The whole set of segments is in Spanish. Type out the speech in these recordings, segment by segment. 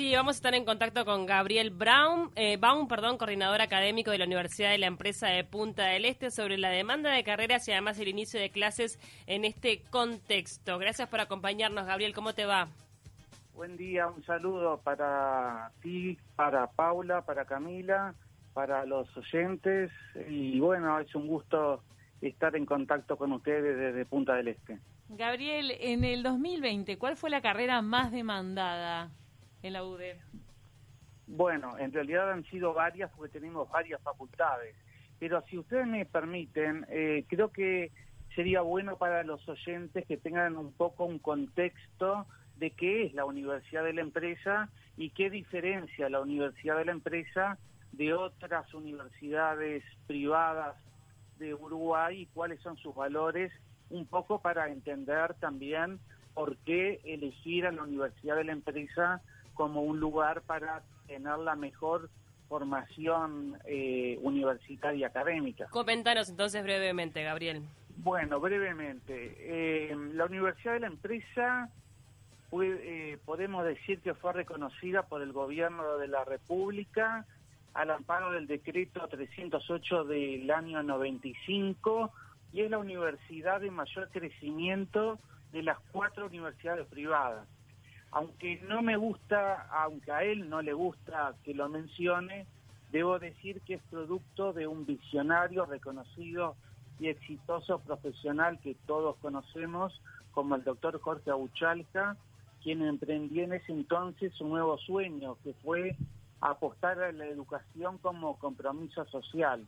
Sí, vamos a estar en contacto con Gabriel Brown, eh, Baum, perdón, coordinador académico de la Universidad de la Empresa de Punta del Este, sobre la demanda de carreras y además el inicio de clases en este contexto. Gracias por acompañarnos, Gabriel. ¿Cómo te va? Buen día, un saludo para ti, para Paula, para Camila, para los oyentes y bueno, es un gusto estar en contacto con ustedes desde Punta del Este. Gabriel, en el 2020, ¿cuál fue la carrera más demandada? En la UDE? Bueno, en realidad han sido varias porque tenemos varias facultades. Pero si ustedes me permiten, eh, creo que sería bueno para los oyentes que tengan un poco un contexto de qué es la Universidad de la Empresa y qué diferencia la Universidad de la Empresa de otras universidades privadas de Uruguay y cuáles son sus valores, un poco para entender también por qué elegir a la Universidad de la Empresa como un lugar para tener la mejor formación eh, universitaria académica. Coméntanos entonces brevemente, Gabriel. Bueno, brevemente. Eh, la Universidad de la Empresa eh, podemos decir que fue reconocida por el gobierno de la República al amparo del decreto 308 del año 95 y es la universidad de mayor crecimiento de las cuatro universidades privadas aunque no me gusta, aunque a él no le gusta que lo mencione, debo decir que es producto de un visionario reconocido y exitoso profesional que todos conocemos, como el doctor Jorge Abuchalca, quien emprendió en ese entonces un nuevo sueño, que fue apostar a la educación como compromiso social.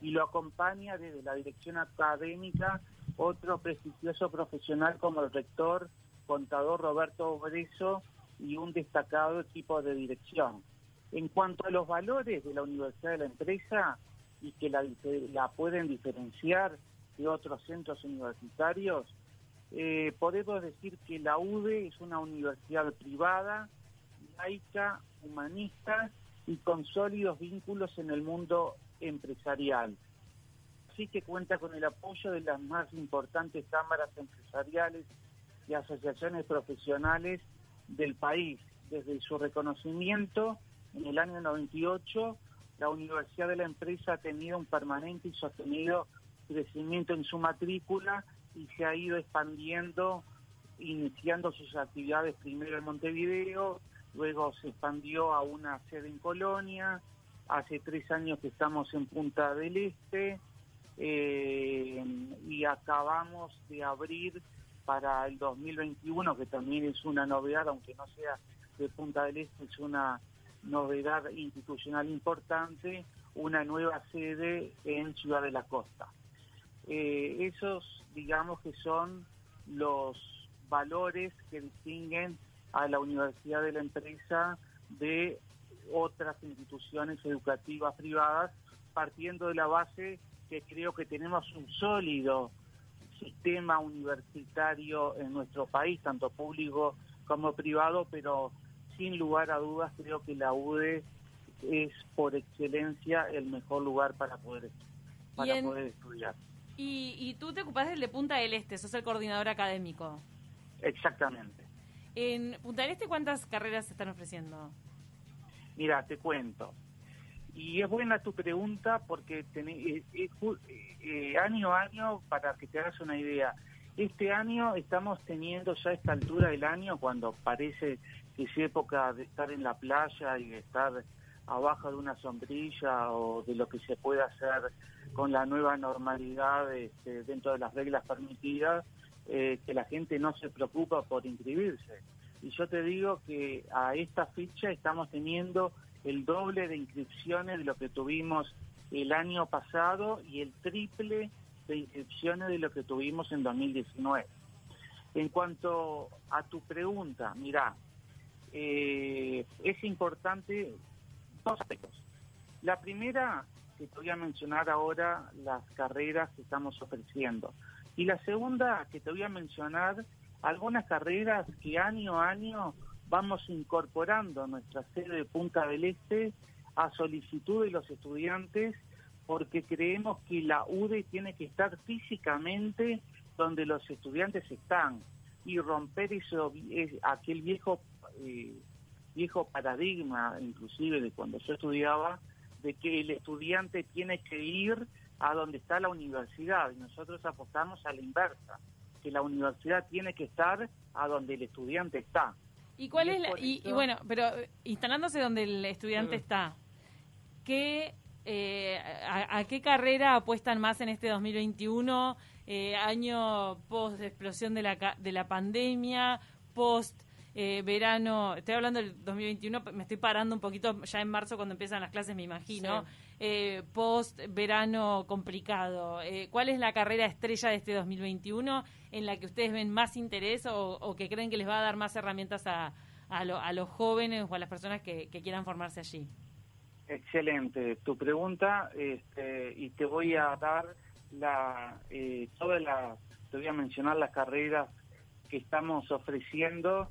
Y lo acompaña desde la dirección académica otro prestigioso profesional como el rector contador Roberto Breso y un destacado equipo de dirección. En cuanto a los valores de la Universidad de la Empresa y que la, pueden diferenciar de otros centros universitarios, eh, podemos decir que la UDE es una universidad privada, laica, humanista y con sólidos vínculos en el mundo empresarial. Así que cuenta con el apoyo de las más importantes cámaras empresariales y asociaciones profesionales del país. Desde su reconocimiento en el año 98, la Universidad de la Empresa ha tenido un permanente y sostenido crecimiento en su matrícula y se ha ido expandiendo, iniciando sus actividades primero en Montevideo, luego se expandió a una sede en Colonia, hace tres años que estamos en Punta del Este eh, y acabamos de abrir para el 2021, que también es una novedad, aunque no sea de Punta del Este, es una novedad institucional importante, una nueva sede en Ciudad de la Costa. Eh, esos, digamos que son los valores que distinguen a la Universidad de la Empresa de otras instituciones educativas privadas, partiendo de la base que creo que tenemos un sólido sistema universitario en nuestro país, tanto público como privado, pero sin lugar a dudas creo que la UDE es por excelencia el mejor lugar para poder, para poder estudiar. Y, y tú te ocupas del de Punta del Este, sos el coordinador académico. Exactamente. En Punta del Este, ¿cuántas carreras se están ofreciendo? Mira, te cuento. Y es buena tu pregunta porque eh, eh, eh, año a año, para que te hagas una idea, este año estamos teniendo ya esta altura del año, cuando parece que es época de estar en la playa y de estar abajo de una sombrilla o de lo que se puede hacer con la nueva normalidad este, dentro de las reglas permitidas, que la gente no se preocupa por inscribirse. Y yo te digo que a esta fecha estamos teniendo el doble de inscripciones de lo que tuvimos el año pasado y el triple de inscripciones de lo que tuvimos en 2019. En cuanto a tu pregunta, mira, eh, es importante dos aspectos. La primera, que te voy a mencionar ahora las carreras que estamos ofreciendo. Y la segunda, que te voy a mencionar algunas carreras que año a año vamos incorporando nuestra sede de Punta del Este a solicitud de los estudiantes porque creemos que la UDE tiene que estar físicamente donde los estudiantes están y romper eso aquel viejo eh, viejo paradigma, inclusive de cuando yo estudiaba, de que el estudiante tiene que ir a donde está la universidad y nosotros apostamos a la inversa, que la universidad tiene que estar a donde el estudiante está. ¿Y cuál es, la, y, bueno, pero eh, instalándose donde el estudiante está, ¿qué, eh, a, qué carrera apuestan más en este 2021, eh, año post explosión de la, de la pandemia, post eh, verano, estoy hablando del 2021, me estoy parando un poquito ya en marzo cuando empiezan las clases, me imagino, eh, post verano complicado. Eh, ¿Cuál es la carrera estrella de este 2021 en la que ustedes ven más interés o, que creen que les va a dar más herramientas a, a, los jóvenes o a las personas que, quieran formarse allí? Excelente tu pregunta este, y te voy a dar la, toda la, te voy a mencionar las carreras que estamos ofreciendo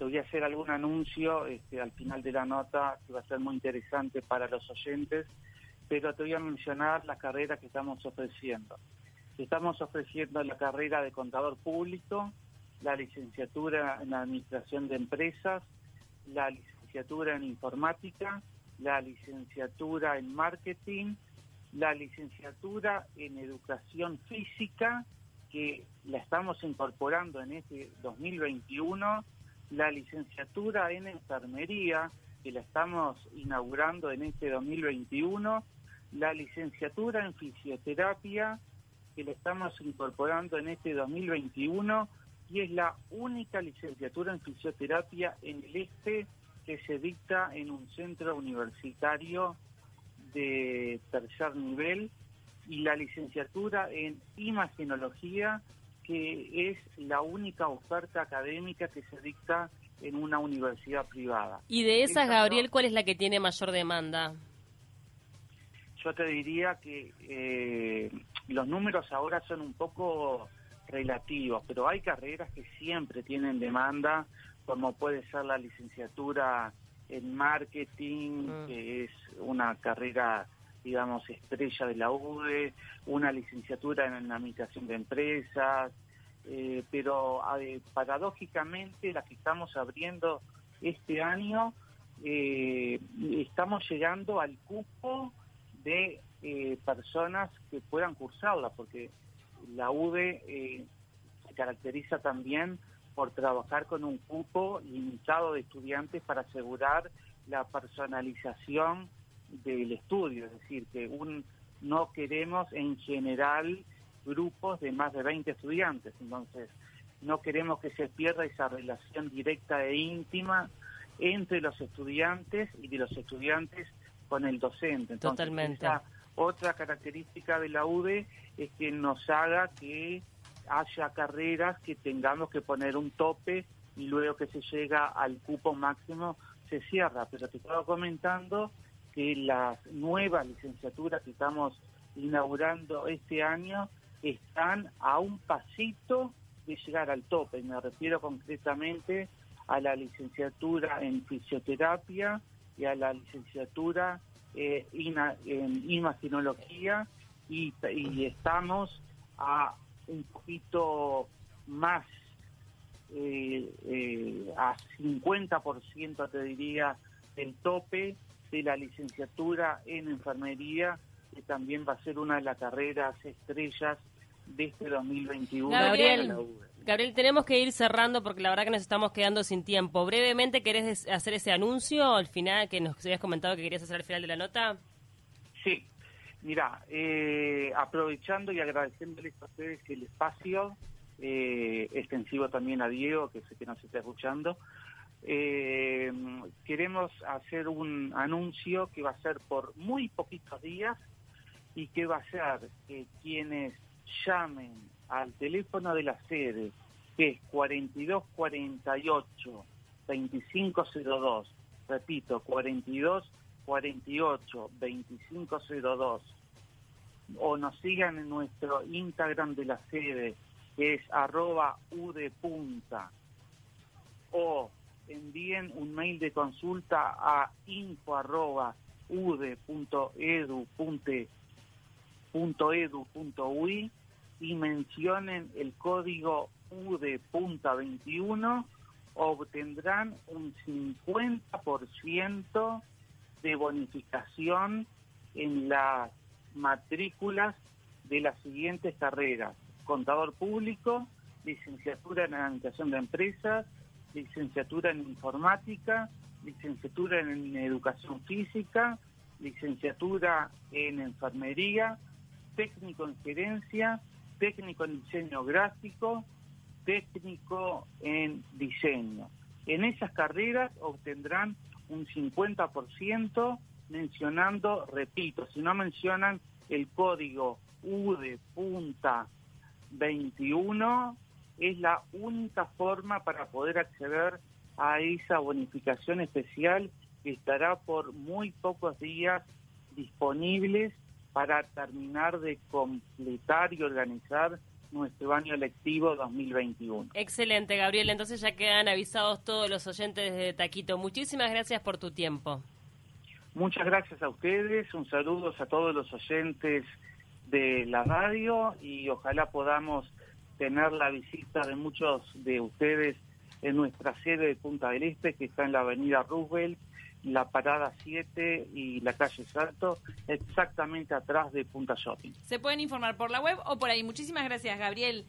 te voy a hacer algún anuncio este, al final de la nota que va a ser muy interesante para los oyentes, pero te voy a mencionar las carreras que estamos ofreciendo. Estamos ofreciendo la carrera de contador público, la licenciatura en administración de empresas, la licenciatura en informática, la licenciatura en marketing, la licenciatura en educación física, que la estamos incorporando en este 2021 la licenciatura en enfermería, que la estamos inaugurando en este 2021, la licenciatura en fisioterapia, que la estamos incorporando en este 2021, y es la única licenciatura en fisioterapia en el este que se dicta en un centro universitario de tercer nivel, y la licenciatura en imagenología que es la única oferta académica que se dicta en una universidad privada. Y de esas, Gabriel, ¿cuál es la que tiene mayor demanda? Yo te diría que eh, los números ahora son un poco relativos, pero hay carreras que siempre tienen demanda, como puede ser la licenciatura en marketing, mm. que es una carrera digamos, estrella de la UDE, una licenciatura en administración de empresas, eh, pero paradójicamente la que estamos abriendo este año, eh, estamos llegando al cupo de eh, personas que puedan cursarla, porque la UDE se caracteriza también por trabajar con un cupo limitado de estudiantes para asegurar la personalización del estudio, es decir, que un, no queremos en general grupos de más de 20 estudiantes, entonces no queremos que se pierda esa relación directa e íntima entre los estudiantes y de los estudiantes con el docente. Totalmente. Otra característica de la UDE es que nos haga que haya carreras que tengamos que poner un tope y luego que se llega al cupo máximo se cierra. Pero te estaba comentando que las nuevas licenciaturas que estamos inaugurando este año están a un pasito de llegar al tope. Me refiero concretamente a la licenciatura en fisioterapia y a la licenciatura eh, en imaginología y, estamos a un poquito más, eh, eh, a 50% te diría, del tope de la licenciatura en enfermería, que también va a ser una de las carreras estrellas de este 2021. Gabriel, Gabriel, tenemos que ir cerrando porque la verdad que nos estamos quedando sin tiempo. Brevemente, ¿querés hacer ese anuncio al final que nos habías comentado que querías hacer al final de la nota? Sí, mira, eh, aprovechando y agradeciéndoles a ustedes el espacio, eh, extensivo también a Diego, que sé que nos está escuchando, eh, queremos hacer un anuncio que va a ser por muy poquitos días y que va a ser que quienes llamen al teléfono de la sede, que es 4248 2502, repito, 4248 2502, o nos sigan en nuestro Instagram de la sede, que es arroba udepunta, o envíen un mail de consulta a info.ude.edu.uy y mencionen el código UDE.21 obtendrán un 50% de bonificación en las matrículas de las siguientes carreras. Contador público, licenciatura en administración de empresas, licenciatura en informática, licenciatura en educación física, licenciatura en enfermería, técnico en gerencia, técnico en diseño gráfico, técnico en diseño. En esas carreras obtendrán un 50% mencionando, repito, si no mencionan el código U de punta 21, es la única forma para poder acceder a esa bonificación especial que estará por muy pocos días disponibles para terminar de completar y organizar nuestro año lectivo 2021. Excelente, Gabriel. Entonces ya quedan avisados todos los oyentes de Taquito. Muchísimas gracias por tu tiempo. Muchas gracias a ustedes. Un saludo a todos los oyentes de la radio y ojalá podamos tener la visita de muchos de ustedes en nuestra sede de Punta del Este, que está en la avenida Roosevelt, la parada 7 y la calle Salto, exactamente atrás de Punta Shopping. Se pueden informar por la web o por ahí. Muchísimas gracias, Gabriel.